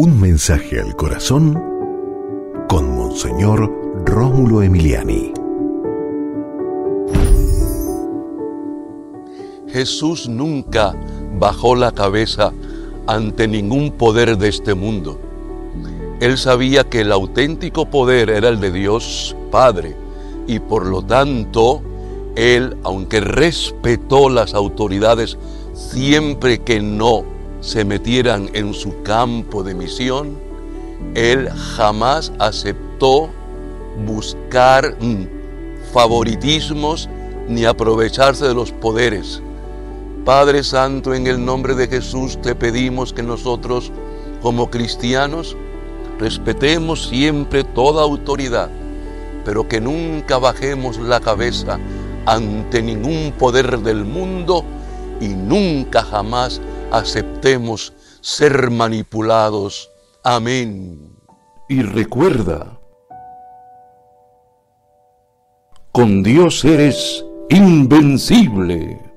Un mensaje al corazón con Monseñor Rómulo Emiliani. Jesús nunca bajó la cabeza ante ningún poder de este mundo. Él sabía que el auténtico poder era el de Dios Padre y por lo tanto él, aunque respetó las autoridades siempre que no se metieran en su campo de misión, él jamás aceptó buscar mm, favoritismos ni aprovecharse de los poderes. Padre Santo, en el nombre de Jesús te pedimos que nosotros, como cristianos, respetemos siempre toda autoridad, pero que nunca bajemos la cabeza ante ningún poder del mundo y nunca jamás aceptemos ser manipulados. Amén. Y recuerda, con Dios eres invencible.